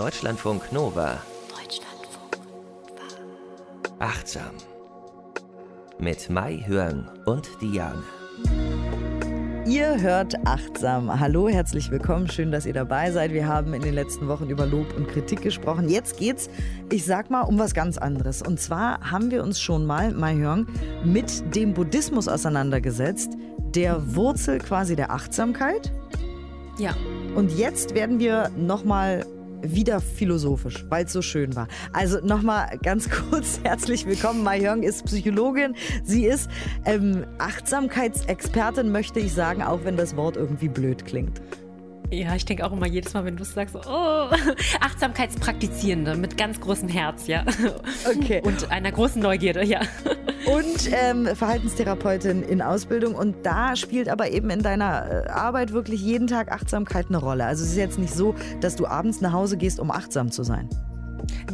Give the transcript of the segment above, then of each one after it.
Deutschlandfunk Nova. Deutschlandfunk Nova. Achtsam. Mit Mai Hörn und Diane. Ihr hört achtsam. Hallo, herzlich willkommen. Schön, dass ihr dabei seid. Wir haben in den letzten Wochen über Lob und Kritik gesprochen. Jetzt geht's, ich sag mal, um was ganz anderes. Und zwar haben wir uns schon mal, Mai Hyung, mit dem Buddhismus auseinandergesetzt, der Wurzel quasi der Achtsamkeit. Ja. Und jetzt werden wir nochmal wieder philosophisch, weil es so schön war. Also nochmal ganz kurz herzlich willkommen. Mai Hyung ist Psychologin. Sie ist ähm, Achtsamkeitsexpertin, möchte ich sagen, auch wenn das Wort irgendwie blöd klingt. Ja, ich denke auch immer jedes Mal, wenn du es sagst, so, oh, Achtsamkeitspraktizierende mit ganz großem Herz, ja. Okay. Und einer großen Neugierde, ja. Und ähm, Verhaltenstherapeutin in Ausbildung. Und da spielt aber eben in deiner äh, Arbeit wirklich jeden Tag Achtsamkeit eine Rolle. Also es ist jetzt nicht so, dass du abends nach Hause gehst, um achtsam zu sein.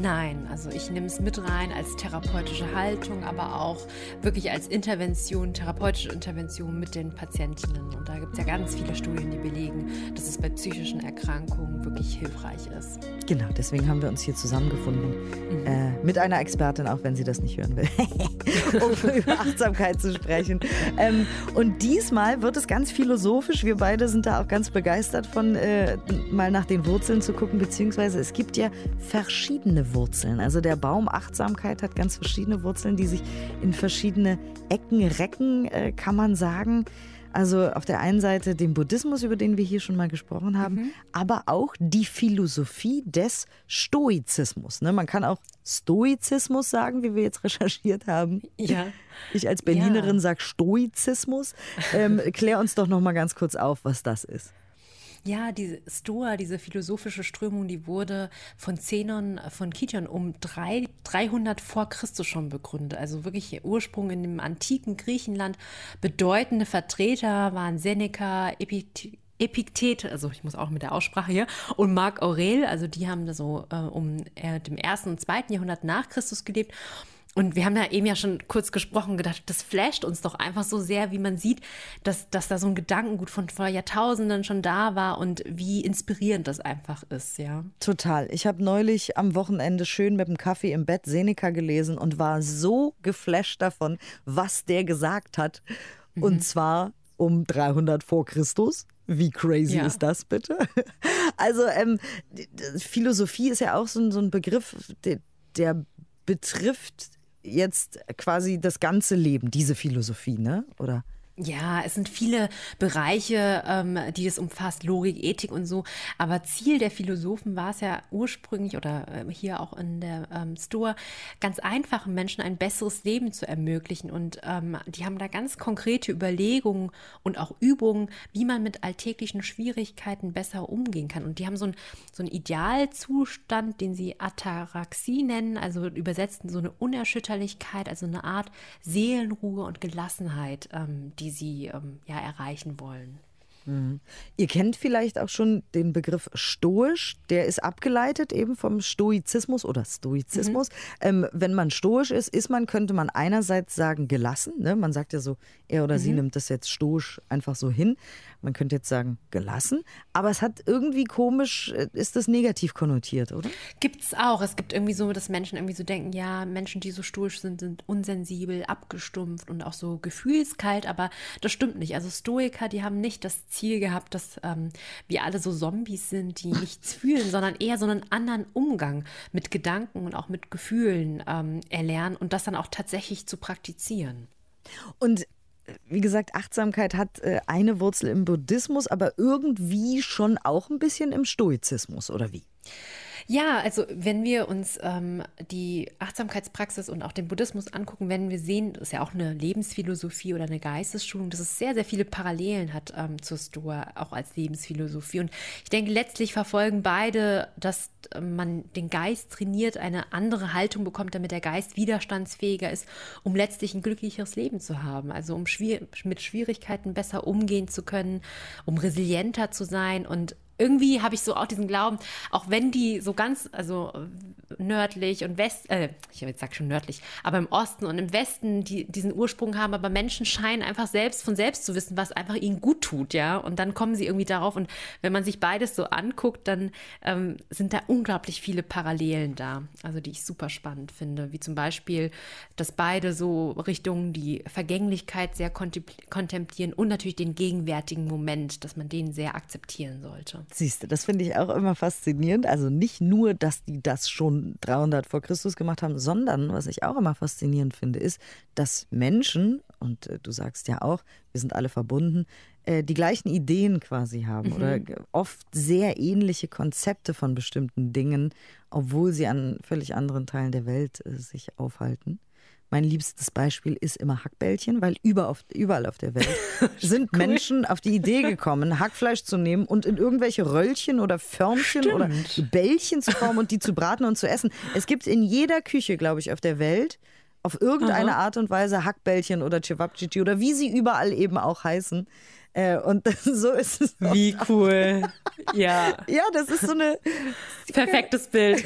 Nein, also ich nehme es mit rein als therapeutische Haltung, aber auch wirklich als Intervention, therapeutische Intervention mit den Patientinnen. Und da gibt es ja ganz viele Studien, die belegen, dass es bei psychischen Erkrankungen wirklich hilfreich ist. Genau, deswegen haben wir uns hier zusammengefunden. Mhm. Äh, mit einer Expertin, auch wenn sie das nicht hören will, um über Achtsamkeit zu sprechen. Ähm, und diesmal wird es ganz philosophisch. Wir beide sind da auch ganz begeistert von, äh, mal nach den Wurzeln zu gucken, beziehungsweise es gibt ja verschiedene Wurzeln. Also der Baum Achtsamkeit hat ganz verschiedene Wurzeln, die sich in verschiedene Ecken recken, äh, kann man sagen. Also auf der einen Seite den Buddhismus, über den wir hier schon mal gesprochen haben, mhm. aber auch die Philosophie des Stoizismus. Ne? Man kann auch Stoizismus sagen, wie wir jetzt recherchiert haben. Ja. Ich als Berlinerin ja. sage Stoizismus. Ähm, klär uns doch noch mal ganz kurz auf, was das ist. Ja, diese Stoa, diese philosophische Strömung, die wurde von Zenon von Kition um drei, 300 vor Christus schon begründet. Also wirklich ihr Ursprung in dem antiken Griechenland. Bedeutende Vertreter waren Seneca, Epiktet, also ich muss auch mit der Aussprache hier, und Marc Aurel, also die haben so äh, um äh, dem ersten und zweiten Jahrhundert nach Christus gelebt. Und wir haben da eben ja schon kurz gesprochen, gedacht, das flasht uns doch einfach so sehr, wie man sieht, dass, dass da so ein Gedankengut von vor Jahrtausenden schon da war und wie inspirierend das einfach ist, ja. Total. Ich habe neulich am Wochenende schön mit dem Kaffee im Bett Seneca gelesen und war so geflasht davon, was der gesagt hat. Mhm. Und zwar um 300 vor Christus. Wie crazy ja. ist das bitte? Also ähm, Philosophie ist ja auch so, so ein Begriff, der, der betrifft jetzt quasi das ganze Leben, diese Philosophie, ne? Oder? Ja, es sind viele Bereiche, ähm, die es umfasst, Logik, Ethik und so. Aber Ziel der Philosophen war es ja ursprünglich oder äh, hier auch in der ähm, Store, ganz einfachen Menschen ein besseres Leben zu ermöglichen. Und ähm, die haben da ganz konkrete Überlegungen und auch Übungen, wie man mit alltäglichen Schwierigkeiten besser umgehen kann. Und die haben so, ein, so einen Idealzustand, den sie Ataraxie nennen, also übersetzt so eine Unerschütterlichkeit, also eine Art Seelenruhe und Gelassenheit, ähm, die die sie ähm, ja erreichen wollen. Mhm. Ihr kennt vielleicht auch schon den Begriff stoisch, der ist abgeleitet eben vom Stoizismus oder Stoizismus. Mhm. Ähm, wenn man stoisch ist, ist man, könnte man einerseits sagen, gelassen. Ne? Man sagt ja so, er oder mhm. sie nimmt das jetzt stoisch einfach so hin. Man könnte jetzt sagen, gelassen. Aber es hat irgendwie komisch, äh, ist das negativ konnotiert, oder? Gibt es auch. Es gibt irgendwie so, dass Menschen irgendwie so denken, ja, Menschen, die so stoisch sind, sind unsensibel, abgestumpft und auch so gefühlskalt. Aber das stimmt nicht. Also Stoiker, die haben nicht das Ziel gehabt, dass ähm, wir alle so Zombies sind, die nichts fühlen, sondern eher so einen anderen Umgang mit Gedanken und auch mit Gefühlen ähm, erlernen und das dann auch tatsächlich zu praktizieren. Und wie gesagt, Achtsamkeit hat äh, eine Wurzel im Buddhismus, aber irgendwie schon auch ein bisschen im Stoizismus, oder wie? Ja, also wenn wir uns ähm, die Achtsamkeitspraxis und auch den Buddhismus angucken, werden wir sehen, das ist ja auch eine Lebensphilosophie oder eine Geistesschulung, dass es sehr, sehr viele Parallelen hat ähm, zur Stoa, auch als Lebensphilosophie. Und ich denke, letztlich verfolgen beide, dass man den Geist trainiert, eine andere Haltung bekommt, damit der Geist widerstandsfähiger ist, um letztlich ein glücklicheres Leben zu haben. Also um schwier mit Schwierigkeiten besser umgehen zu können, um resilienter zu sein und irgendwie habe ich so auch diesen Glauben, auch wenn die so ganz, also nördlich und West, äh, ich habe jetzt sag schon nördlich, aber im Osten und im Westen die, diesen Ursprung haben, aber Menschen scheinen einfach selbst von selbst zu wissen, was einfach ihnen gut tut, ja. Und dann kommen sie irgendwie darauf. Und wenn man sich beides so anguckt, dann ähm, sind da unglaublich viele Parallelen da, also die ich super spannend finde, wie zum Beispiel, dass beide so Richtungen die Vergänglichkeit sehr kontemplieren und natürlich den gegenwärtigen Moment, dass man den sehr akzeptieren sollte. Siehst du, das finde ich auch immer faszinierend. Also nicht nur, dass die das schon 300 vor Christus gemacht haben, sondern was ich auch immer faszinierend finde, ist, dass Menschen, und äh, du sagst ja auch, wir sind alle verbunden, äh, die gleichen Ideen quasi haben mhm. oder oft sehr ähnliche Konzepte von bestimmten Dingen, obwohl sie an völlig anderen Teilen der Welt äh, sich aufhalten. Mein liebstes Beispiel ist immer Hackbällchen, weil überall auf der Welt sind cool. Menschen auf die Idee gekommen, Hackfleisch zu nehmen und in irgendwelche Röllchen oder Förmchen Stimmt. oder Bällchen zu formen und die zu braten und zu essen. Es gibt in jeder Küche, glaube ich, auf der Welt auf irgendeine Aha. Art und Weise Hackbällchen oder Cevapcici oder wie sie überall eben auch heißen. Äh, und so ist es. Wie cool. ja. Ja, das ist so eine. Perfektes Bild.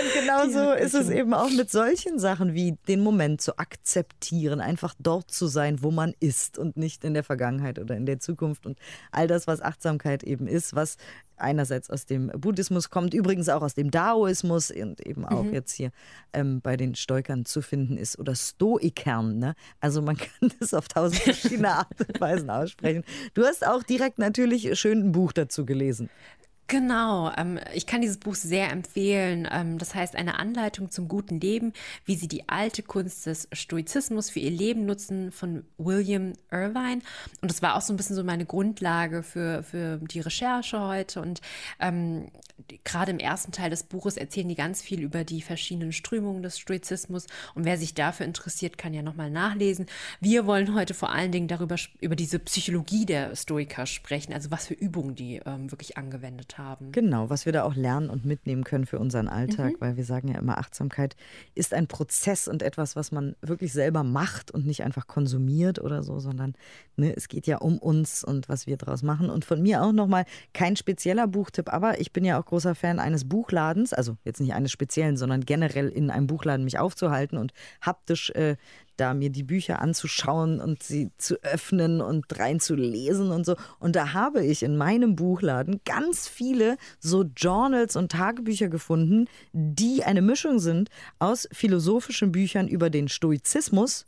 Und genau so ist es eben auch mit solchen Sachen wie den Moment zu akzeptieren, einfach dort zu sein, wo man ist und nicht in der Vergangenheit oder in der Zukunft und all das, was Achtsamkeit eben ist, was einerseits aus dem Buddhismus kommt, übrigens auch aus dem Daoismus und eben auch mhm. jetzt hier ähm, bei den Stoikern zu finden ist oder Stoikern. Ne? Also man kann das auf tausend verschiedene Art und Weisen aussprechen. Du hast auch direkt natürlich schön ein Buch dazu gelesen. Genau, ähm, ich kann dieses Buch sehr empfehlen. Ähm, das heißt, eine Anleitung zum guten Leben, wie Sie die alte Kunst des Stoizismus für Ihr Leben nutzen von William Irvine. Und das war auch so ein bisschen so meine Grundlage für, für die Recherche heute. Und ähm, gerade im ersten Teil des Buches erzählen die ganz viel über die verschiedenen Strömungen des Stoizismus. Und wer sich dafür interessiert, kann ja nochmal nachlesen. Wir wollen heute vor allen Dingen darüber, über diese Psychologie der Stoiker sprechen, also was für Übungen die ähm, wirklich angewendet haben haben. Genau, was wir da auch lernen und mitnehmen können für unseren Alltag, mhm. weil wir sagen ja immer, Achtsamkeit ist ein Prozess und etwas, was man wirklich selber macht und nicht einfach konsumiert oder so, sondern ne, es geht ja um uns und was wir daraus machen. Und von mir auch nochmal kein spezieller Buchtipp, aber ich bin ja auch großer Fan eines Buchladens, also jetzt nicht eines speziellen, sondern generell in einem Buchladen mich aufzuhalten und haptisch äh, da mir die Bücher anzuschauen und sie zu öffnen und reinzulesen und so. Und da habe ich in meinem Buchladen ganz viele so Journals und Tagebücher gefunden, die eine Mischung sind aus philosophischen Büchern über den Stoizismus.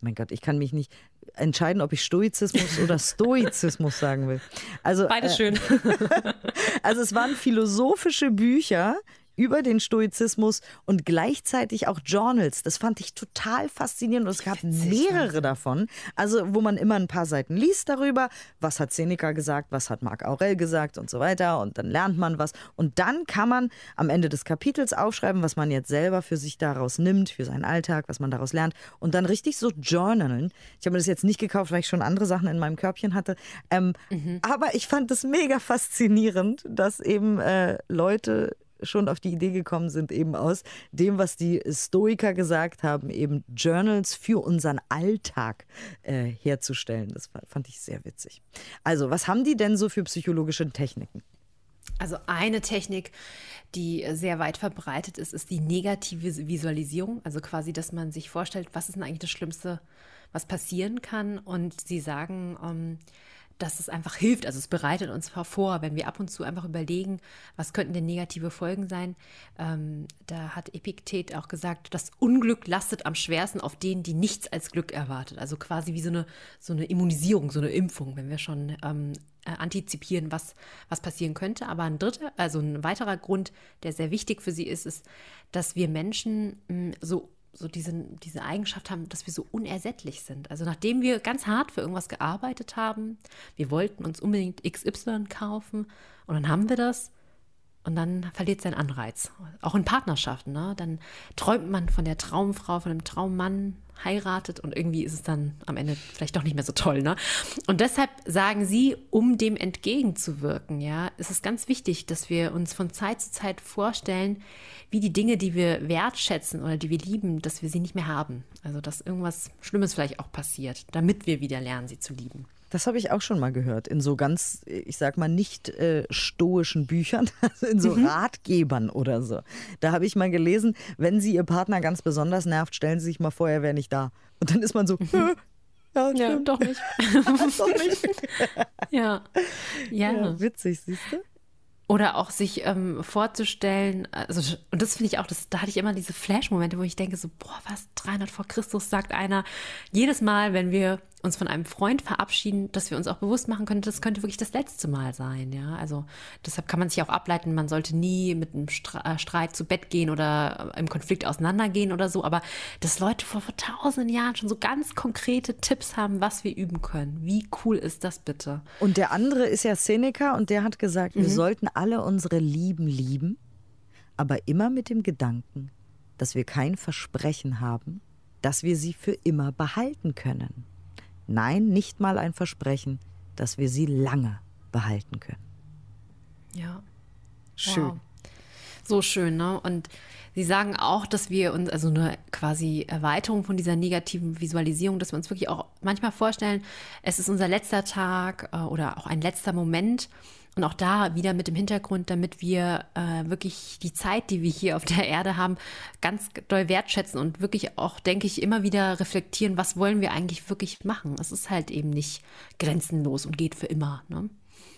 Mein Gott, ich kann mich nicht entscheiden, ob ich Stoizismus oder Stoizismus sagen will. Also beides äh, schön. also es waren philosophische Bücher über den Stoizismus und gleichzeitig auch Journals. Das fand ich total faszinierend und es gab mehrere davon. Also, wo man immer ein paar Seiten liest darüber, was hat Seneca gesagt, was hat Marc Aurel gesagt und so weiter. Und dann lernt man was. Und dann kann man am Ende des Kapitels aufschreiben, was man jetzt selber für sich daraus nimmt, für seinen Alltag, was man daraus lernt. Und dann richtig so journalen. Ich habe mir das jetzt nicht gekauft, weil ich schon andere Sachen in meinem Körbchen hatte. Ähm, mhm. Aber ich fand es mega faszinierend, dass eben äh, Leute schon auf die Idee gekommen sind, eben aus dem, was die Stoiker gesagt haben, eben Journals für unseren Alltag äh, herzustellen. Das fand ich sehr witzig. Also, was haben die denn so für psychologische Techniken? Also eine Technik, die sehr weit verbreitet ist, ist die negative Visualisierung. Also quasi, dass man sich vorstellt, was ist denn eigentlich das Schlimmste, was passieren kann. Und sie sagen, ähm, dass es einfach hilft. Also es bereitet uns vor, wenn wir ab und zu einfach überlegen, was könnten denn negative Folgen sein. Ähm, da hat Epiktet auch gesagt, das Unglück lastet am schwersten auf denen, die nichts als Glück erwartet. Also quasi wie so eine, so eine Immunisierung, so eine Impfung, wenn wir schon ähm, äh, antizipieren, was, was passieren könnte. Aber ein dritter, also ein weiterer Grund, der sehr wichtig für sie ist, ist, dass wir Menschen mh, mm, so so diese, diese Eigenschaft haben, dass wir so unersättlich sind. Also nachdem wir ganz hart für irgendwas gearbeitet haben, wir wollten uns unbedingt XY kaufen und dann haben wir das und dann verliert sein Anreiz. Auch in Partnerschaften, ne? Dann träumt man von der Traumfrau, von dem Traummann, heiratet und irgendwie ist es dann am Ende vielleicht doch nicht mehr so toll, ne? Und deshalb sagen sie, um dem entgegenzuwirken, ja, ist es ganz wichtig, dass wir uns von Zeit zu Zeit vorstellen, wie die Dinge, die wir wertschätzen oder die wir lieben, dass wir sie nicht mehr haben. Also, dass irgendwas Schlimmes vielleicht auch passiert, damit wir wieder lernen, sie zu lieben. Das habe ich auch schon mal gehört. In so ganz, ich sag mal, nicht äh, stoischen Büchern, also in so mhm. Ratgebern oder so. Da habe ich mal gelesen, wenn Sie Ihr Partner ganz besonders nervt, stellen Sie sich mal vor, er wäre nicht da. Und dann ist man so, mhm. Ja, ja, doch nicht. doch nicht. ja. ja. Ja. Witzig, siehst du? Oder auch sich ähm, vorzustellen, also, und das finde ich auch, das, da hatte ich immer diese Flash-Momente, wo ich denke, so, boah, was, 300 vor Christus sagt einer, jedes Mal, wenn wir uns von einem Freund verabschieden, dass wir uns auch bewusst machen können, das könnte wirklich das letzte Mal sein. Ja, also deshalb kann man sich auch ableiten, man sollte nie mit einem äh, Streit zu Bett gehen oder im Konflikt auseinandergehen oder so. Aber dass Leute vor, vor tausenden Jahren schon so ganz konkrete Tipps haben, was wir üben können. Wie cool ist das bitte? Und der andere ist ja Seneca und der hat gesagt, mhm. wir sollten alle unsere Lieben lieben, aber immer mit dem Gedanken, dass wir kein Versprechen haben, dass wir sie für immer behalten können. Nein, nicht mal ein Versprechen, dass wir sie lange behalten können. Ja. Schön. Wow. So schön, ne? Und Sie sagen auch, dass wir uns, also eine quasi Erweiterung von dieser negativen Visualisierung, dass wir uns wirklich auch manchmal vorstellen, es ist unser letzter Tag äh, oder auch ein letzter Moment und auch da wieder mit dem Hintergrund, damit wir äh, wirklich die Zeit, die wir hier auf der Erde haben, ganz doll wertschätzen und wirklich auch, denke ich, immer wieder reflektieren, was wollen wir eigentlich wirklich machen. Es ist halt eben nicht grenzenlos und geht für immer. Ne?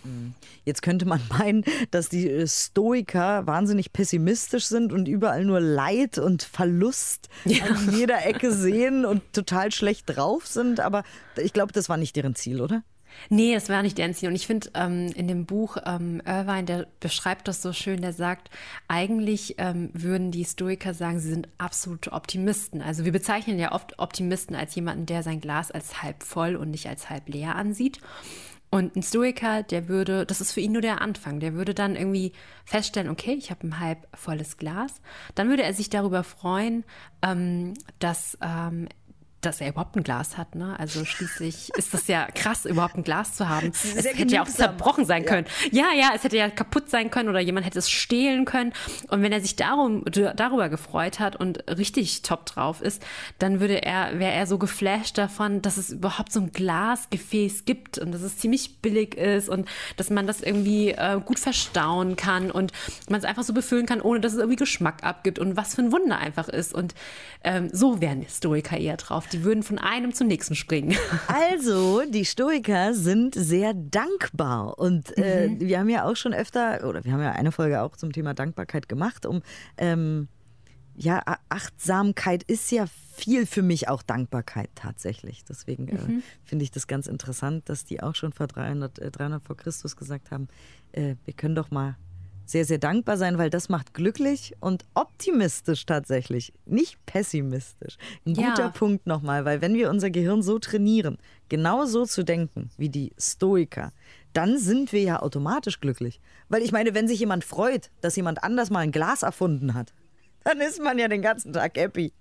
Mhm. Jetzt könnte man meinen, dass die äh, Stoiker wahnsinnig pessimistisch sind und überall nur Leid und Verlust ja. an jeder Ecke sehen und total schlecht drauf sind. Aber ich glaube, das war nicht deren Ziel, oder? Nee, das war nicht Ziel. Und ich finde, ähm, in dem Buch ähm, Irvine, der beschreibt das so schön, der sagt, eigentlich ähm, würden die Stoiker sagen, sie sind absolute Optimisten. Also wir bezeichnen ja oft Optimisten als jemanden, der sein Glas als halb voll und nicht als halb leer ansieht. Und ein Stoiker, der würde, das ist für ihn nur der Anfang, der würde dann irgendwie feststellen, okay, ich habe ein halb volles Glas. Dann würde er sich darüber freuen, ähm, dass ähm, dass er überhaupt ein Glas hat. Ne? Also schließlich ist das ja krass, überhaupt ein Glas zu haben. Es hätte ja auch zerbrochen sein können. Ja. ja, es hätte ja kaputt sein können oder jemand hätte es stehlen können. Und wenn er sich darum, darüber gefreut hat und richtig top drauf ist, dann würde er, wäre er so geflasht davon, dass es überhaupt so ein Glasgefäß gibt und dass es ziemlich billig ist und dass man das irgendwie äh, gut verstauen kann und man es einfach so befüllen kann, ohne dass es irgendwie Geschmack abgibt und was für ein Wunder einfach ist. Und ähm, so wären Historiker eher drauf die würden von einem zum nächsten springen. Also, die Stoiker sind sehr dankbar. Und äh, mhm. wir haben ja auch schon öfter, oder wir haben ja eine Folge auch zum Thema Dankbarkeit gemacht, um ähm, ja, Achtsamkeit ist ja viel für mich auch Dankbarkeit tatsächlich. Deswegen äh, mhm. finde ich das ganz interessant, dass die auch schon vor 300, äh, 300 vor Christus gesagt haben, äh, wir können doch mal sehr, sehr dankbar sein, weil das macht glücklich und optimistisch tatsächlich, nicht pessimistisch. Ein guter ja. Punkt nochmal, weil wenn wir unser Gehirn so trainieren, genau so zu denken wie die Stoiker, dann sind wir ja automatisch glücklich. Weil ich meine, wenn sich jemand freut, dass jemand anders mal ein Glas erfunden hat, dann ist man ja den ganzen Tag happy.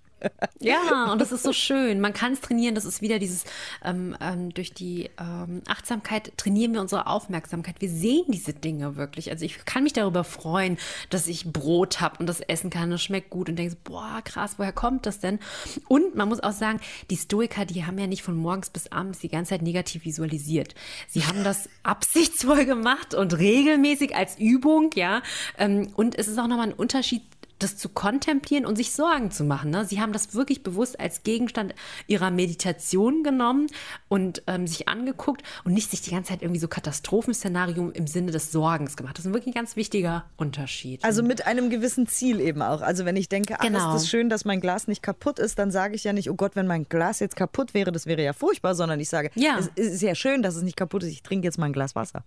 Ja, und das ist so schön. Man kann es trainieren. Das ist wieder dieses, ähm, ähm, durch die ähm, Achtsamkeit trainieren wir unsere Aufmerksamkeit. Wir sehen diese Dinge wirklich. Also ich kann mich darüber freuen, dass ich Brot habe und das essen kann. Das schmeckt gut und denke, boah, krass, woher kommt das denn? Und man muss auch sagen, die Stoiker, die haben ja nicht von morgens bis abends die ganze Zeit negativ visualisiert. Sie haben das absichtsvoll gemacht und regelmäßig als Übung, ja. Ähm, und es ist auch nochmal ein Unterschied das zu kontemplieren und sich Sorgen zu machen. Ne? Sie haben das wirklich bewusst als Gegenstand ihrer Meditation genommen und ähm, sich angeguckt und nicht sich die ganze Zeit irgendwie so Katastrophenszenario im Sinne des Sorgens gemacht. Das ist wirklich ein ganz wichtiger Unterschied. Also mit einem gewissen Ziel eben auch. Also wenn ich denke, ach, genau. ist das schön, dass mein Glas nicht kaputt ist, dann sage ich ja nicht, oh Gott, wenn mein Glas jetzt kaputt wäre, das wäre ja furchtbar, sondern ich sage, ja. es ist ja schön, dass es nicht kaputt ist, ich trinke jetzt mal ein Glas Wasser.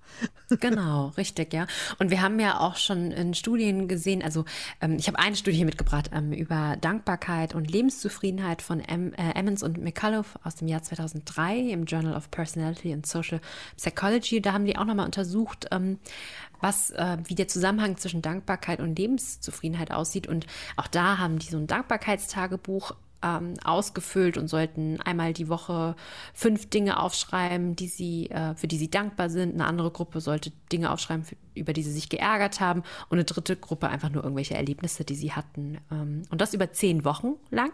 Genau, richtig, ja. Und wir haben ja auch schon in Studien gesehen, also ähm, ich habe eine Studie mitgebracht ähm, über Dankbarkeit und Lebenszufriedenheit von em, äh, Emmons und McCullough aus dem Jahr 2003 im Journal of Personality and Social Psychology. Da haben die auch nochmal untersucht, ähm, was, äh, wie der Zusammenhang zwischen Dankbarkeit und Lebenszufriedenheit aussieht. Und auch da haben die so ein Dankbarkeitstagebuch ähm, ausgefüllt und sollten einmal die Woche fünf Dinge aufschreiben, die sie, äh, für die sie dankbar sind. Eine andere Gruppe sollte Dinge aufschreiben, für, über die sie sich geärgert haben. Und eine dritte Gruppe einfach nur irgendwelche Erlebnisse, die sie hatten. Ähm, und das über zehn Wochen lang.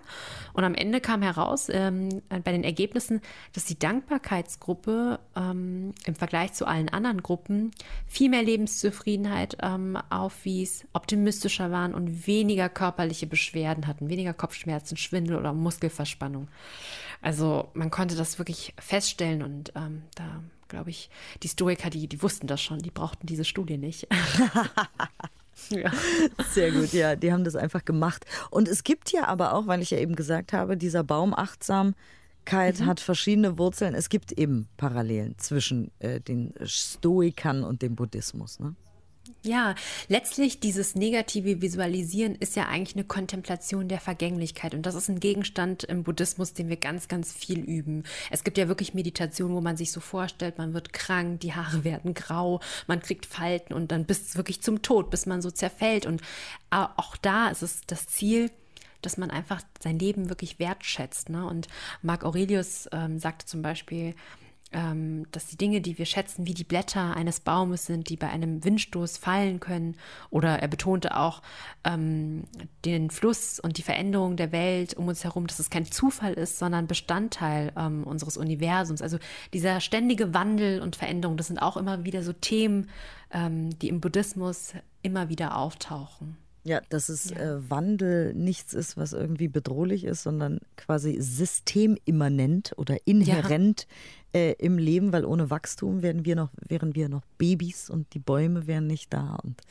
Und am Ende kam heraus ähm, bei den Ergebnissen, dass die Dankbarkeitsgruppe ähm, im Vergleich zu allen anderen Gruppen viel mehr Lebenszufriedenheit ähm, aufwies, optimistischer waren und weniger körperliche Beschwerden hatten, weniger Kopfschmerzen, Schwindel oder Muskelverspannung. Also man konnte das wirklich feststellen und ähm, da glaube ich, die Stoiker, die, die wussten das schon, die brauchten diese Studie nicht. ja. Sehr gut, ja, die haben das einfach gemacht. Und es gibt ja aber auch, weil ich ja eben gesagt habe, dieser Baum Achtsamkeit mhm. hat verschiedene Wurzeln. Es gibt eben Parallelen zwischen äh, den Stoikern und dem Buddhismus. Ne? Ja, letztlich dieses negative Visualisieren ist ja eigentlich eine Kontemplation der Vergänglichkeit und das ist ein Gegenstand im Buddhismus, den wir ganz, ganz viel üben. Es gibt ja wirklich Meditationen, wo man sich so vorstellt, man wird krank, die Haare werden grau, man kriegt Falten und dann bis wirklich zum Tod, bis man so zerfällt und auch da ist es das Ziel, dass man einfach sein Leben wirklich wertschätzt. Ne? Und Marc Aurelius ähm, sagte zum Beispiel, ähm, dass die Dinge, die wir schätzen, wie die Blätter eines Baumes sind, die bei einem Windstoß fallen können. Oder er betonte auch ähm, den Fluss und die Veränderung der Welt um uns herum, dass es kein Zufall ist, sondern Bestandteil ähm, unseres Universums. Also dieser ständige Wandel und Veränderung, das sind auch immer wieder so Themen, ähm, die im Buddhismus immer wieder auftauchen. Ja, dass es ja. äh, Wandel nichts ist, was irgendwie bedrohlich ist, sondern quasi systemimmanent oder inhärent ja. äh, im Leben, weil ohne Wachstum wären wir noch, wären wir noch Babys und die Bäume wären nicht da und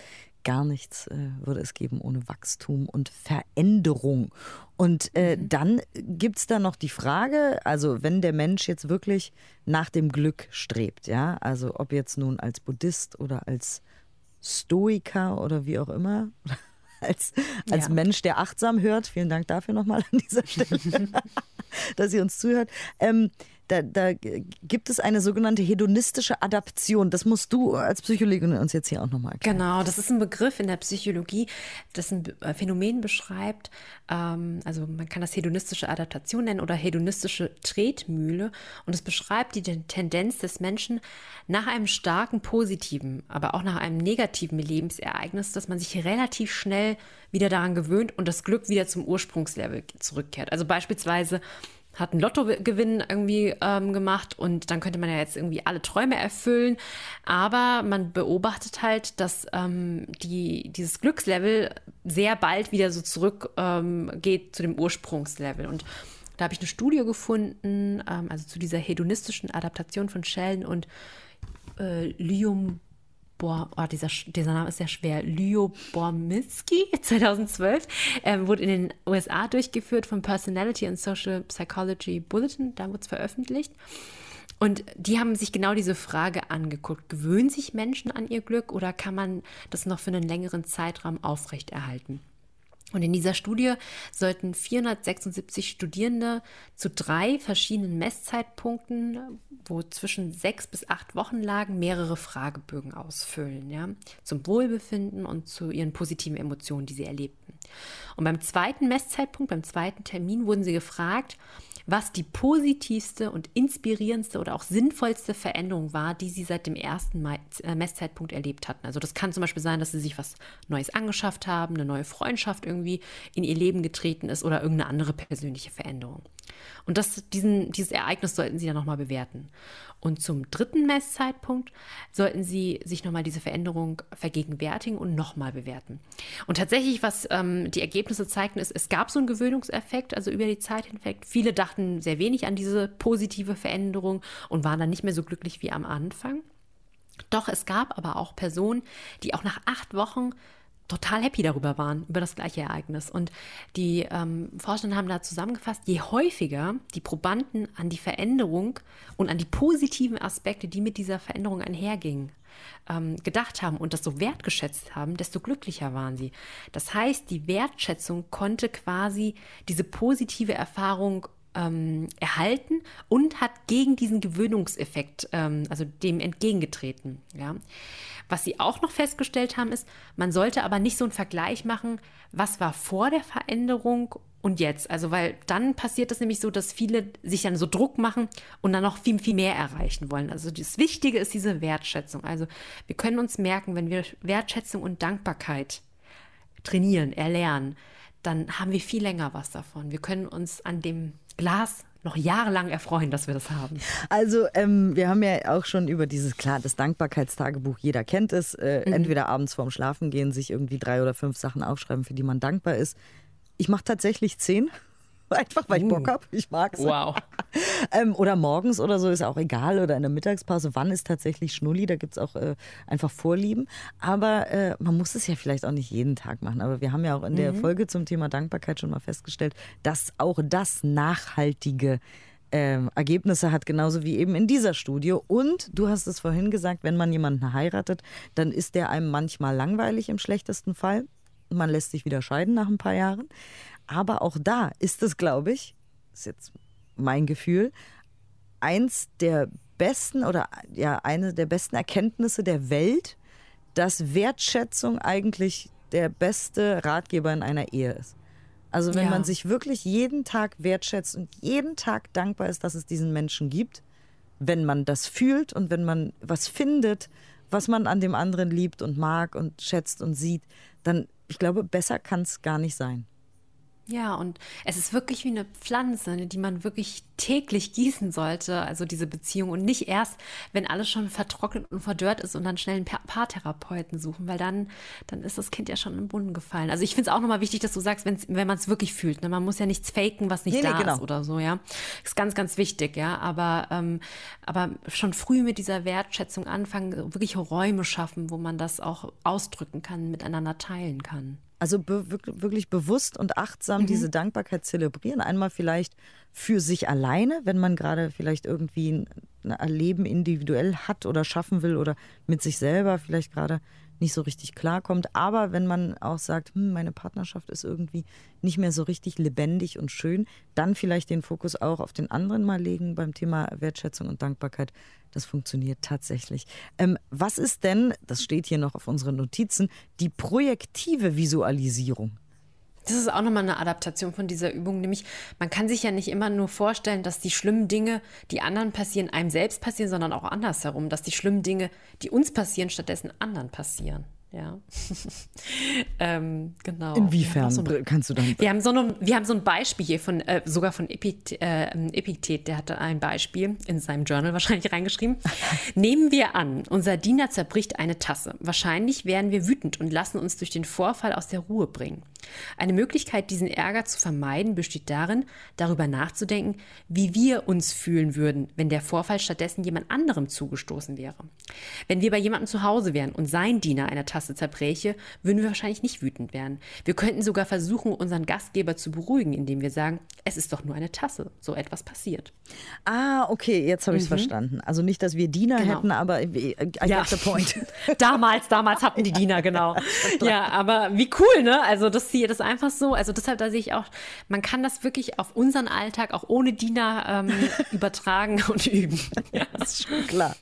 gar nichts äh, würde es geben ohne Wachstum und Veränderung. Und äh, mhm. dann gibt es da noch die Frage, also wenn der Mensch jetzt wirklich nach dem Glück strebt, ja, also ob jetzt nun als Buddhist oder als Stoiker oder wie auch immer, als, als ja. Mensch, der achtsam hört. Vielen Dank dafür nochmal an dieser Stelle, dass ihr uns zuhört. Ähm, da, da, gibt es eine sogenannte hedonistische Adaption. Das musst du als Psychologin uns jetzt hier auch nochmal erklären. Genau, das ist ein Begriff in der Psychologie, das ein äh, Phänomen beschreibt. Ähm, also man kann das hedonistische Adaptation nennen oder hedonistische Tretmühle. Und es beschreibt die Tendenz des Menschen nach einem starken positiven, aber auch nach einem negativen Lebensereignis, dass man sich relativ schnell wieder daran gewöhnt und das Glück wieder zum Ursprungslevel zurückkehrt. Also beispielsweise hat einen Lottogewinn irgendwie ähm, gemacht und dann könnte man ja jetzt irgendwie alle Träume erfüllen. Aber man beobachtet halt, dass ähm, die, dieses Glückslevel sehr bald wieder so zurück ähm, zu dem Ursprungslevel. Und da habe ich eine Studie gefunden, ähm, also zu dieser hedonistischen Adaptation von Sheldon und äh, Lyum Bor, oh, dieser, dieser Name ist sehr schwer, Lyo Bormiski 2012, ähm, wurde in den USA durchgeführt vom Personality and Social Psychology Bulletin, da wurde es veröffentlicht. Und die haben sich genau diese Frage angeguckt. Gewöhnen sich Menschen an ihr Glück oder kann man das noch für einen längeren Zeitraum aufrechterhalten? Und in dieser Studie sollten 476 Studierende zu drei verschiedenen Messzeitpunkten, wo zwischen sechs bis acht Wochen lagen, mehrere Fragebögen ausfüllen, ja, zum Wohlbefinden und zu ihren positiven Emotionen, die sie erlebten. Und beim zweiten Messzeitpunkt, beim zweiten Termin, wurden sie gefragt, was die positivste und inspirierendste oder auch sinnvollste Veränderung war, die sie seit dem ersten äh, Messzeitpunkt erlebt hatten. Also das kann zum Beispiel sein, dass sie sich was Neues angeschafft haben, eine neue Freundschaft irgendwie in ihr Leben getreten ist oder irgendeine andere persönliche Veränderung. Und das, diesen, dieses Ereignis sollten Sie dann nochmal bewerten. Und zum dritten Messzeitpunkt sollten Sie sich nochmal diese Veränderung vergegenwärtigen und nochmal bewerten. Und tatsächlich, was ähm, die Ergebnisse zeigten, ist, es gab so einen Gewöhnungseffekt, also über die Zeit hinweg. Viele dachten sehr wenig an diese positive Veränderung und waren dann nicht mehr so glücklich wie am Anfang. Doch es gab aber auch Personen, die auch nach acht Wochen total happy darüber waren, über das gleiche Ereignis. Und die ähm, Forscher haben da zusammengefasst, je häufiger die Probanden an die Veränderung und an die positiven Aspekte, die mit dieser Veränderung einhergingen, ähm, gedacht haben und das so wertgeschätzt haben, desto glücklicher waren sie. Das heißt, die Wertschätzung konnte quasi diese positive Erfahrung ähm, erhalten und hat gegen diesen Gewöhnungseffekt, ähm, also dem entgegengetreten. Ja. Was sie auch noch festgestellt haben, ist, man sollte aber nicht so einen Vergleich machen, was war vor der Veränderung und jetzt. Also, weil dann passiert es nämlich so, dass viele sich dann so Druck machen und dann noch viel, viel mehr erreichen wollen. Also, das Wichtige ist diese Wertschätzung. Also, wir können uns merken, wenn wir Wertschätzung und Dankbarkeit trainieren, erlernen, dann haben wir viel länger was davon. Wir können uns an dem Glas noch jahrelang erfreuen, dass wir das haben. Also ähm, wir haben ja auch schon über dieses, klar, das Dankbarkeitstagebuch, jeder kennt es, äh, mhm. entweder abends vorm Schlafengehen sich irgendwie drei oder fünf Sachen aufschreiben, für die man dankbar ist. Ich mache tatsächlich zehn. Einfach weil ich Bock uh. habe. Ich mag es. Wow. ähm, oder morgens oder so ist auch egal. Oder in der Mittagspause. Wann ist tatsächlich Schnulli? Da gibt es auch äh, einfach Vorlieben. Aber äh, man muss es ja vielleicht auch nicht jeden Tag machen. Aber wir haben ja auch in der mhm. Folge zum Thema Dankbarkeit schon mal festgestellt, dass auch das nachhaltige ähm, Ergebnisse hat, genauso wie eben in dieser Studie. Und du hast es vorhin gesagt, wenn man jemanden heiratet, dann ist der einem manchmal langweilig im schlechtesten Fall man lässt sich wieder scheiden nach ein paar Jahren. Aber auch da ist es, glaube ich, ist jetzt mein Gefühl, eins der besten oder ja, eine der besten Erkenntnisse der Welt, dass Wertschätzung eigentlich der beste Ratgeber in einer Ehe ist. Also wenn ja. man sich wirklich jeden Tag wertschätzt und jeden Tag dankbar ist, dass es diesen Menschen gibt, wenn man das fühlt und wenn man was findet, was man an dem anderen liebt und mag und schätzt und sieht, dann ich glaube, besser kann es gar nicht sein. Ja, und es ist wirklich wie eine Pflanze, ne, die man wirklich täglich gießen sollte, also diese Beziehung und nicht erst, wenn alles schon vertrocknet und verdörrt ist und dann schnell einen Paartherapeuten suchen, weil dann, dann ist das Kind ja schon im Brunnen gefallen. Also ich finde es auch nochmal wichtig, dass du sagst, wenn man es wirklich fühlt. Ne? Man muss ja nichts faken, was nicht nee, da nee, genau. ist oder so, ja. Ist ganz, ganz wichtig, ja. Aber, ähm, aber schon früh mit dieser Wertschätzung anfangen, wirklich Räume schaffen, wo man das auch ausdrücken kann, miteinander teilen kann. Also be wirklich bewusst und achtsam mhm. diese Dankbarkeit zelebrieren. Einmal vielleicht für sich alleine, wenn man gerade vielleicht irgendwie ein, ein Leben individuell hat oder schaffen will oder mit sich selber vielleicht gerade nicht so richtig klarkommt. Aber wenn man auch sagt, hm, meine Partnerschaft ist irgendwie nicht mehr so richtig lebendig und schön, dann vielleicht den Fokus auch auf den anderen mal legen beim Thema Wertschätzung und Dankbarkeit. Das funktioniert tatsächlich. Ähm, was ist denn, das steht hier noch auf unseren Notizen, die projektive Visualisierung? Das ist auch nochmal eine Adaptation von dieser Übung, nämlich man kann sich ja nicht immer nur vorstellen, dass die schlimmen Dinge, die anderen passieren, einem selbst passieren, sondern auch andersherum, dass die schlimmen Dinge, die uns passieren, stattdessen anderen passieren. Ja, ähm, genau. Inwiefern so ein, kannst du dann? Wir haben so, eine, wir haben so ein Beispiel hier von äh, sogar von Epiktet, äh, Epiktet, der hatte ein Beispiel in seinem Journal wahrscheinlich reingeschrieben. Nehmen wir an, unser Diener zerbricht eine Tasse. Wahrscheinlich werden wir wütend und lassen uns durch den Vorfall aus der Ruhe bringen. Eine Möglichkeit, diesen Ärger zu vermeiden, besteht darin, darüber nachzudenken, wie wir uns fühlen würden, wenn der Vorfall stattdessen jemand anderem zugestoßen wäre. Wenn wir bei jemandem zu Hause wären und sein Diener eine Tasse zerbräche, würden wir wahrscheinlich nicht wütend werden. Wir könnten sogar versuchen, unseren Gastgeber zu beruhigen, indem wir sagen, es ist doch nur eine Tasse, so etwas passiert. Ah, okay, jetzt habe ich es mhm. verstanden. Also nicht, dass wir Diener genau. hätten, aber I, I ja. the point. damals, damals hatten die Diener, genau. ja, aber wie cool, ne? Also das hier, das einfach so, also deshalb, da sehe ich auch, man kann das wirklich auf unseren Alltag auch ohne Diener ähm, übertragen und üben. Ja, das ist schon klar.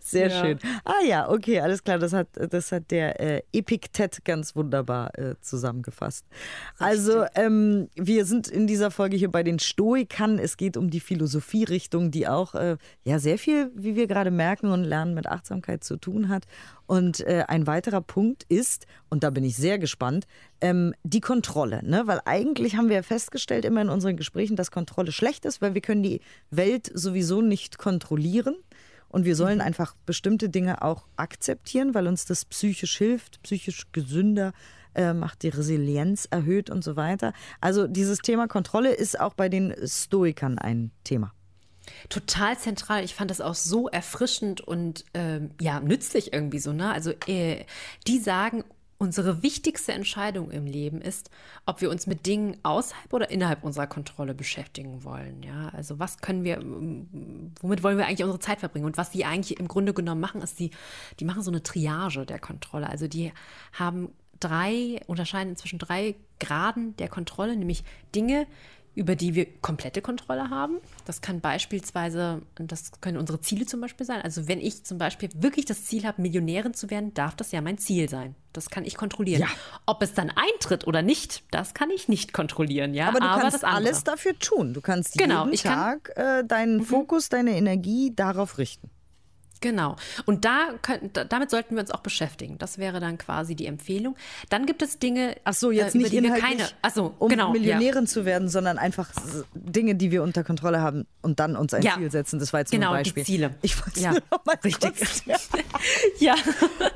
Sehr ja. schön. Ah ja, okay, alles klar. Das hat, das hat der äh, Epiktet ganz wunderbar äh, zusammengefasst. Richtig. Also, ähm, wir sind in dieser Folge hier bei den Stoikern. Es geht um die Philosophierichtung, die auch äh, ja sehr viel, wie wir gerade merken und lernen, mit Achtsamkeit zu tun hat. Und äh, ein weiterer Punkt ist, und da bin ich sehr gespannt, ähm, die Kontrolle. Ne? Weil eigentlich haben wir festgestellt immer in unseren Gesprächen, dass Kontrolle schlecht ist, weil wir können die Welt sowieso nicht kontrollieren. Und wir sollen mhm. einfach bestimmte Dinge auch akzeptieren, weil uns das psychisch hilft, psychisch gesünder äh, macht, die Resilienz erhöht und so weiter. Also dieses Thema Kontrolle ist auch bei den Stoikern ein Thema. Total zentral. Ich fand das auch so erfrischend und ähm, ja, nützlich irgendwie so. Ne? Also äh, die sagen, unsere wichtigste Entscheidung im Leben ist, ob wir uns mit Dingen außerhalb oder innerhalb unserer Kontrolle beschäftigen wollen. Ja, also was können wir, womit wollen wir eigentlich unsere Zeit verbringen? Und was die eigentlich im Grunde genommen machen, ist, die, die machen so eine Triage der Kontrolle. Also die haben drei, unterscheiden zwischen drei Graden der Kontrolle, nämlich Dinge, über die wir komplette Kontrolle haben. Das kann beispielsweise, das können unsere Ziele zum Beispiel sein. Also wenn ich zum Beispiel wirklich das Ziel habe, Millionärin zu werden, darf das ja mein Ziel sein. Das kann ich kontrollieren. Ja. Ob es dann eintritt oder nicht, das kann ich nicht kontrollieren. Ja? Aber du Aber kannst alles dafür tun. Du kannst genau, jeden Tag kann, äh, deinen mhm. Fokus, deine Energie darauf richten. Genau. Und da können, damit sollten wir uns auch beschäftigen. Das wäre dann quasi die Empfehlung. Dann gibt es Dinge, ach so, jetzt äh, nicht über die wir keine, ach so, um genau, Millionärin ja. zu werden, sondern einfach Dinge, die wir unter Kontrolle haben und dann uns ein ja. Ziel setzen. Das war jetzt genau, nur ein Beispiel. Die Ziele. Ich wollte ja. noch mal richtig. ja,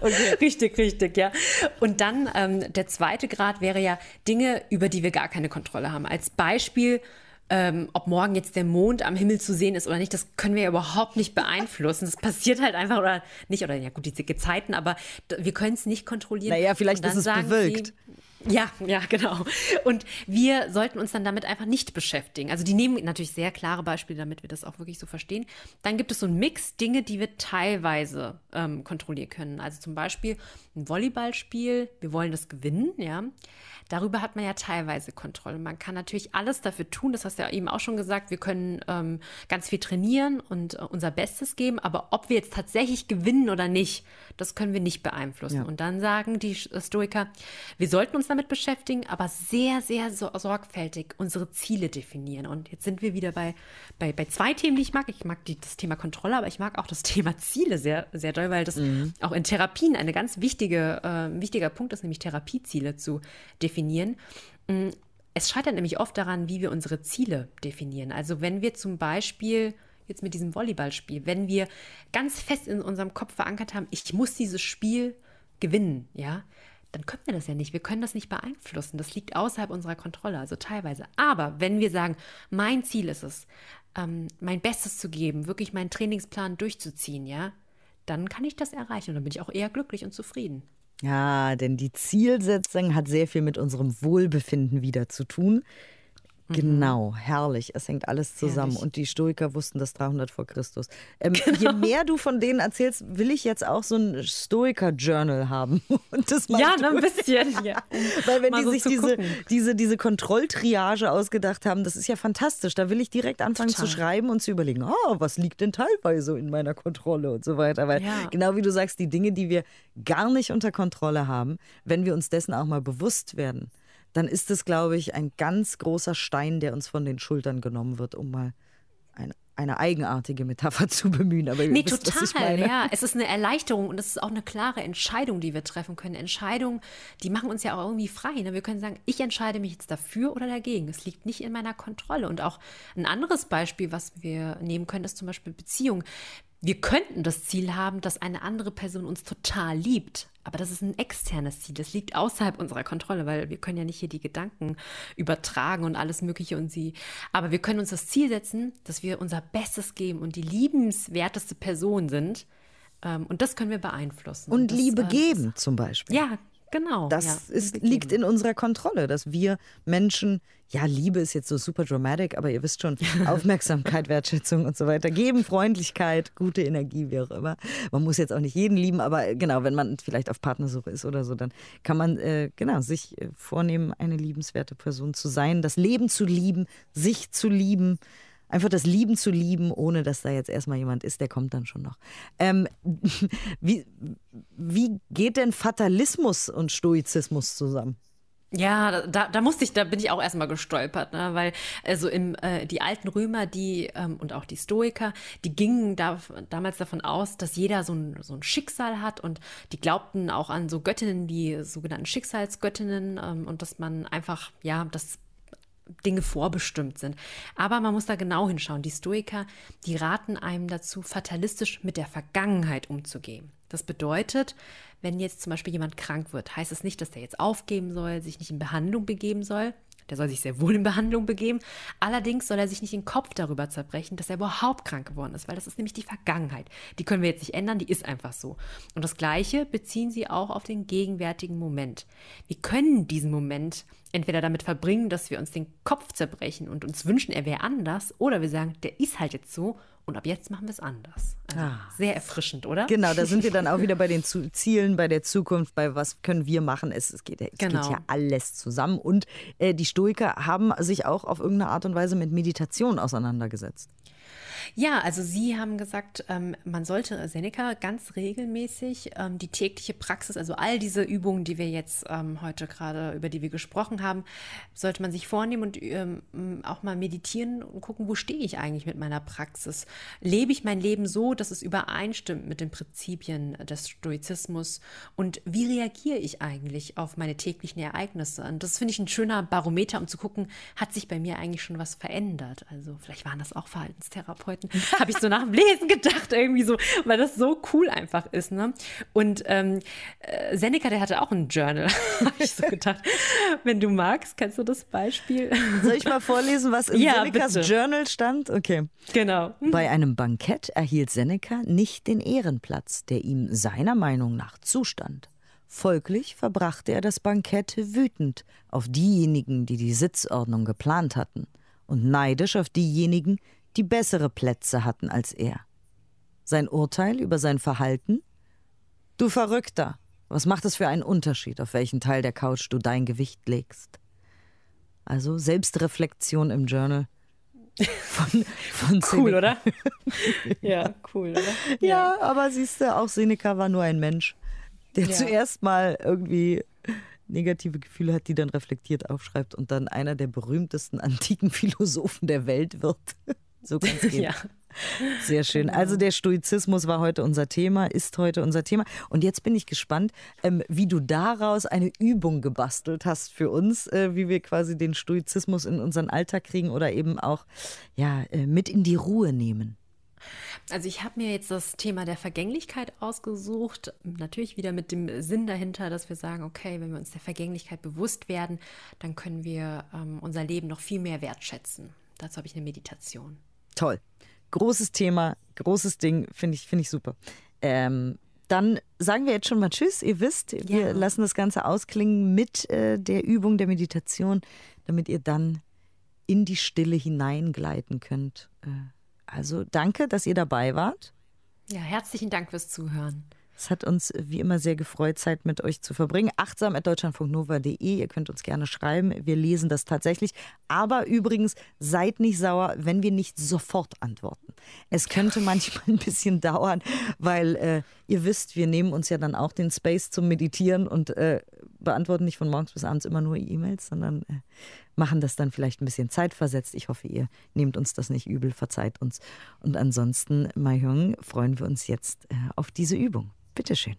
okay. richtig, richtig, ja. Und dann ähm, der zweite Grad wäre ja Dinge, über die wir gar keine Kontrolle haben. Als Beispiel ähm, ob morgen jetzt der Mond am Himmel zu sehen ist oder nicht, das können wir ja überhaupt nicht beeinflussen. Das passiert halt einfach oder nicht, oder ja gut, diese Gezeiten, aber wir können es nicht kontrollieren. Naja, vielleicht ist es bewölkt. Sie, ja, ja, genau. Und wir sollten uns dann damit einfach nicht beschäftigen. Also die nehmen natürlich sehr klare Beispiele, damit wir das auch wirklich so verstehen. Dann gibt es so einen Mix Dinge, die wir teilweise ähm, kontrollieren können. Also zum Beispiel ein Volleyballspiel, wir wollen das gewinnen, ja. Darüber hat man ja teilweise Kontrolle. Man kann natürlich alles dafür tun, das hast du ja eben auch schon gesagt, wir können ähm, ganz viel trainieren und äh, unser Bestes geben, aber ob wir jetzt tatsächlich gewinnen oder nicht, das können wir nicht beeinflussen. Ja. Und dann sagen die Stoiker, wir sollten uns damit beschäftigen, aber sehr, sehr sorgfältig unsere Ziele definieren. Und jetzt sind wir wieder bei, bei, bei zwei Themen, die ich mag. Ich mag die, das Thema Kontrolle, aber ich mag auch das Thema Ziele sehr, sehr doll, weil das mhm. auch in Therapien ein ganz wichtige, äh, wichtiger Punkt ist, nämlich Therapieziele zu definieren. Mm, es scheitert nämlich oft daran, wie wir unsere Ziele definieren. Also wenn wir zum Beispiel jetzt mit diesem Volleyballspiel, wenn wir ganz fest in unserem Kopf verankert haben, ich muss dieses Spiel gewinnen, ja, dann können wir das ja nicht. Wir können das nicht beeinflussen. Das liegt außerhalb unserer Kontrolle, also teilweise. Aber wenn wir sagen, mein Ziel ist es, ähm, mein Bestes zu geben, wirklich meinen Trainingsplan durchzuziehen, ja, dann kann ich das erreichen und dann bin ich auch eher glücklich und zufrieden. Ja, denn die Zielsetzung hat sehr viel mit unserem Wohlbefinden wieder zu tun. Mhm. Genau, herrlich. Es hängt alles zusammen. Herrlich. Und die Stoiker wussten das 300 vor Christus. Ähm, genau. Je mehr du von denen erzählst, will ich jetzt auch so ein Stoiker-Journal haben. Und das ja, ein bisschen. Ja. Weil wenn Mal die so sich diese, diese, diese Kontrolltriage ausgedacht haben, das ist ja fantastisch. Da will ich direkt anfangen Total. zu schreiben und zu überlegen, oh, was liegt denn teilweise in meiner Kontrolle und so weiter. Weil ja. genau wie du sagst, die Dinge, die wir gar nicht unter Kontrolle haben, wenn wir uns dessen auch mal bewusst werden, dann ist es, glaube ich, ein ganz großer Stein, der uns von den Schultern genommen wird, um mal eine, eine eigenartige Metapher zu bemühen. Aber nee, wisst, total, ja. Es ist eine Erleichterung und es ist auch eine klare Entscheidung, die wir treffen können. Entscheidungen, die machen uns ja auch irgendwie frei. Ne? Wir können sagen, ich entscheide mich jetzt dafür oder dagegen. Es liegt nicht in meiner Kontrolle. Und auch ein anderes Beispiel, was wir nehmen können, ist zum Beispiel Beziehung wir könnten das Ziel haben, dass eine andere Person uns total liebt. Aber das ist ein externes Ziel. Das liegt außerhalb unserer Kontrolle, weil wir können ja nicht hier die Gedanken übertragen und alles Mögliche und sie. Aber wir können uns das Ziel setzen, dass wir unser Bestes geben und die liebenswerteste Person sind. Ähm, und das können wir beeinflussen. Und, und das, Liebe äh, geben zum Beispiel. Ja, Genau. Das ja, ist, liegt in unserer Kontrolle, dass wir Menschen, ja, Liebe ist jetzt so super dramatic, aber ihr wisst schon, Aufmerksamkeit, Wertschätzung und so weiter geben, Freundlichkeit, gute Energie, wie auch immer. Man muss jetzt auch nicht jeden lieben, aber genau, wenn man vielleicht auf Partnersuche ist oder so, dann kann man äh, genau sich äh, vornehmen, eine liebenswerte Person zu sein, das Leben zu lieben, sich zu lieben einfach das Lieben zu lieben, ohne dass da jetzt erstmal jemand ist, der kommt dann schon noch. Ähm, wie, wie geht denn Fatalismus und Stoizismus zusammen? Ja, da, da musste ich, da bin ich auch erstmal gestolpert, ne? weil also im, äh, die alten Römer, die ähm, und auch die Stoiker, die gingen da, damals davon aus, dass jeder so ein, so ein Schicksal hat und die glaubten auch an so Göttinnen, die sogenannten Schicksalsgöttinnen ähm, und dass man einfach, ja, das Dinge vorbestimmt sind. Aber man muss da genau hinschauen. Die Stoiker, die raten einem dazu, fatalistisch mit der Vergangenheit umzugehen. Das bedeutet, wenn jetzt zum Beispiel jemand krank wird, heißt es nicht, dass der jetzt aufgeben soll, sich nicht in Behandlung begeben soll, der soll sich sehr wohl in Behandlung begeben. Allerdings soll er sich nicht den Kopf darüber zerbrechen, dass er überhaupt krank geworden ist, weil das ist nämlich die Vergangenheit. Die können wir jetzt nicht ändern, die ist einfach so. Und das Gleiche beziehen sie auch auf den gegenwärtigen Moment. Wir können diesen Moment entweder damit verbringen, dass wir uns den Kopf zerbrechen und uns wünschen, er wäre anders, oder wir sagen, der ist halt jetzt so Und ab jetzt machen wir es anders. Also ah. Sehr erfrischend, oder? Genau, da sind wir dann auch wieder bei den Zielen, bei der Zukunft, bei was können wir machen. Es, es, geht, es genau. geht, ja alles zusammen. Und äh, die Stoiker haben sich auch auf irgendeine Art und Weise mit Meditation auseinandergesetzt. Ja, also Sie haben gesagt, ähm, man sollte Seneca ganz regelmäßig ähm, die tägliche Praxis, also all diese Übungen, die wir jetzt ähm, heute gerade, über die wir gesprochen haben, sollte man sich vornehmen und ähm, auch mal meditieren und gucken, wo stehe ich eigentlich mit meiner Praxis? Lebe ich mein Leben so, dass es übereinstimmt mit den Prinzipien des Stoizismus? Und wie reagiere ich eigentlich auf meine täglichen Ereignisse? Und das finde ich ein schöner Barometer, um zu gucken, hat sich bei mir eigentlich schon was verändert? Also vielleicht waren das auch Verhaltenstherapeuten habe ich so nach dem Lesen gedacht, irgendwie so, weil das so cool einfach ist. Ne? Und ähm, äh, Seneca, der hatte auch ein Journal, habe ich so gedacht. Wenn du magst, kannst du das Beispiel. Soll ich mal vorlesen, was in ja, Senecas bitte. Journal stand? Okay. Genau. Bei einem Bankett erhielt Seneca nicht den Ehrenplatz, der ihm seiner Meinung nach zustand. Folglich verbrachte er das Bankett wütend auf diejenigen, die die Sitzordnung geplant hatten, und neidisch auf diejenigen, die bessere Plätze hatten als er. Sein Urteil über sein Verhalten? Du Verrückter, was macht es für einen Unterschied, auf welchen Teil der Couch du dein Gewicht legst? Also Selbstreflexion im Journal. Von, von cool, oder? ja, cool, oder? Ja, ja aber siehst du, auch Seneca war nur ein Mensch, der ja. zuerst mal irgendwie negative Gefühle hat, die dann reflektiert aufschreibt und dann einer der berühmtesten antiken Philosophen der Welt wird. So kann es gehen. ja. Sehr schön. Genau. Also der Stoizismus war heute unser Thema, ist heute unser Thema. Und jetzt bin ich gespannt, ähm, wie du daraus eine Übung gebastelt hast für uns, äh, wie wir quasi den Stoizismus in unseren Alltag kriegen oder eben auch ja, äh, mit in die Ruhe nehmen. Also ich habe mir jetzt das Thema der Vergänglichkeit ausgesucht. Natürlich wieder mit dem Sinn dahinter, dass wir sagen, okay, wenn wir uns der Vergänglichkeit bewusst werden, dann können wir ähm, unser Leben noch viel mehr wertschätzen. Dazu habe ich eine Meditation. Toll. Großes Thema, großes Ding, finde ich, find ich super. Ähm, dann sagen wir jetzt schon mal Tschüss. Ihr wisst, wir ja. lassen das Ganze ausklingen mit äh, der Übung der Meditation, damit ihr dann in die Stille hineingleiten könnt. Äh, also danke, dass ihr dabei wart. Ja, herzlichen Dank fürs Zuhören. Es hat uns wie immer sehr gefreut, Zeit mit euch zu verbringen. Achtsam at deutschlandfunknova.de. Ihr könnt uns gerne schreiben. Wir lesen das tatsächlich. Aber übrigens, seid nicht sauer, wenn wir nicht sofort antworten. Es könnte manchmal ein bisschen dauern, weil äh, ihr wisst, wir nehmen uns ja dann auch den Space zum Meditieren und äh, beantworten nicht von morgens bis abends immer nur E-Mails, sondern äh, machen das dann vielleicht ein bisschen zeitversetzt. Ich hoffe, ihr nehmt uns das nicht übel, verzeiht uns. Und ansonsten, Mahjong, freuen wir uns jetzt äh, auf diese Übung. Bitteschön.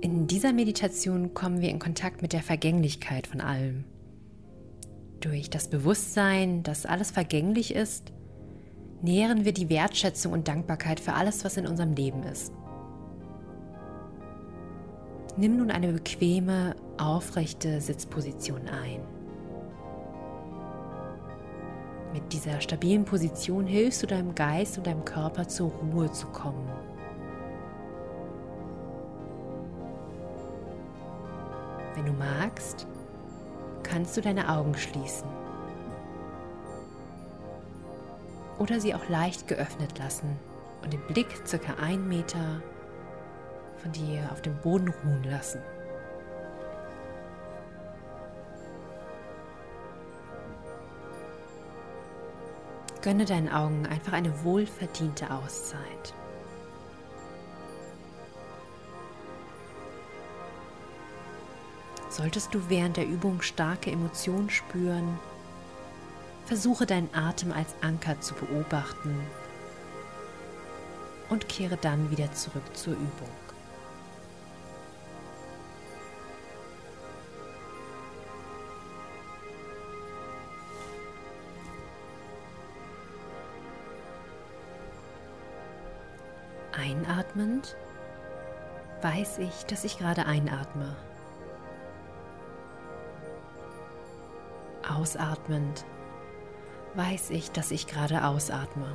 In dieser Meditation kommen wir in Kontakt mit der Vergänglichkeit von allem. Durch das Bewusstsein, dass alles vergänglich ist, nähren wir die Wertschätzung und Dankbarkeit für alles, was in unserem Leben ist. Nimm nun eine bequeme, aufrechte Sitzposition ein. Mit dieser stabilen Position hilfst du deinem Geist und deinem Körper zur Ruhe zu kommen. Wenn du magst, kannst du deine Augen schließen oder sie auch leicht geöffnet lassen und den Blick circa einen Meter von dir auf dem Boden ruhen lassen. Gönne deinen Augen einfach eine wohlverdiente Auszeit. Solltest du während der Übung starke Emotionen spüren, versuche deinen Atem als Anker zu beobachten und kehre dann wieder zurück zur Übung. Einatmend weiß ich, dass ich gerade einatme. Ausatmend weiß ich, dass ich gerade ausatme.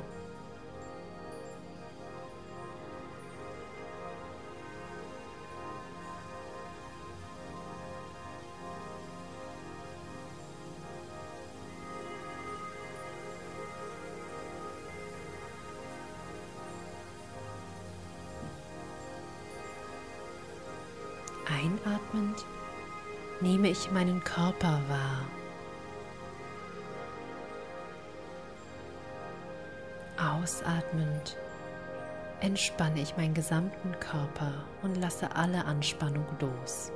Einatmend nehme ich meinen Körper wahr. Ausatmend entspanne ich meinen gesamten Körper und lasse alle Anspannung los.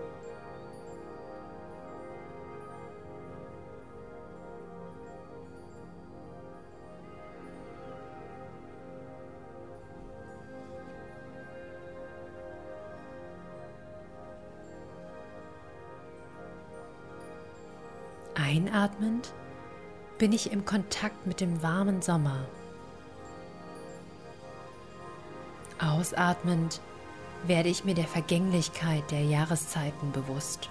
Einatmend bin ich im Kontakt mit dem warmen Sommer. Ausatmend werde ich mir der Vergänglichkeit der Jahreszeiten bewusst.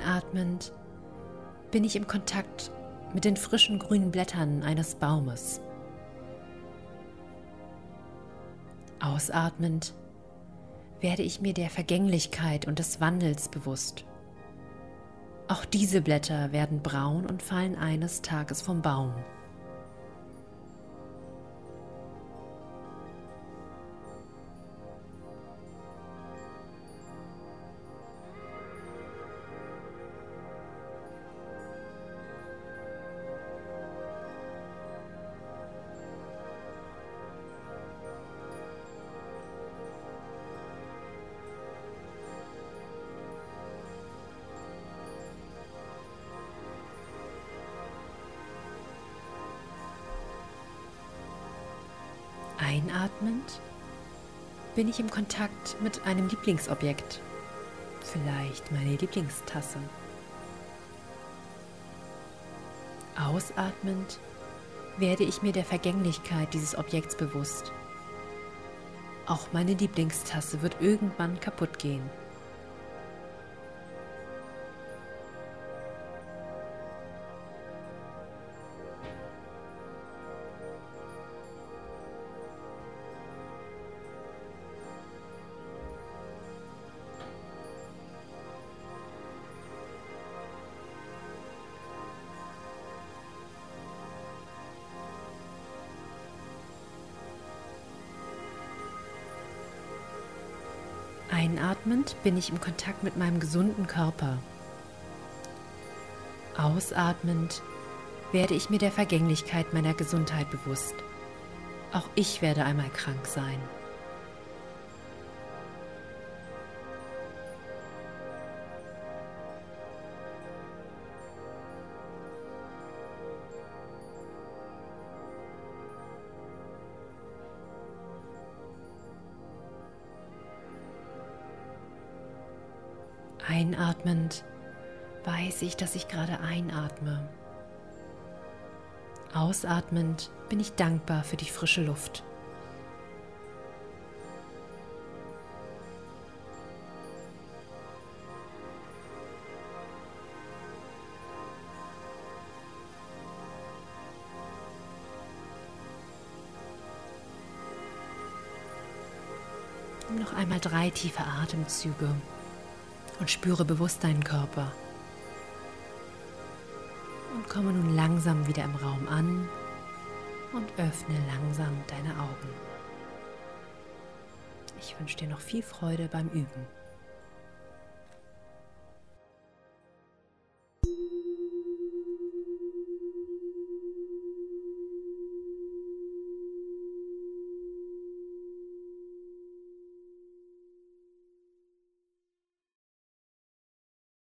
Einatmend bin ich im Kontakt mit den frischen grünen Blättern eines Baumes. Ausatmend werde ich mir der Vergänglichkeit und des Wandels bewusst. Auch diese Blätter werden braun und fallen eines Tages vom Baum. Einatmend bin ich im Kontakt mit einem Lieblingsobjekt, vielleicht meine Lieblingstasse. Ausatmend werde ich mir der Vergänglichkeit dieses Objekts bewusst. Auch meine Lieblingstasse wird irgendwann kaputt gehen. Einatmend bin ich im Kontakt mit meinem gesunden Körper. Ausatmend werde ich mir der Vergänglichkeit meiner Gesundheit bewusst. Auch ich werde einmal krank sein. Einatmend weiß ich, dass ich gerade einatme. Ausatmend bin ich dankbar für die frische Luft. Noch einmal drei tiefe Atemzüge und spüre bewusst deinen Körper. Und komme nun langsam wieder im Raum an und öffne langsam deine Augen. Ich wünsche dir noch viel Freude beim Üben.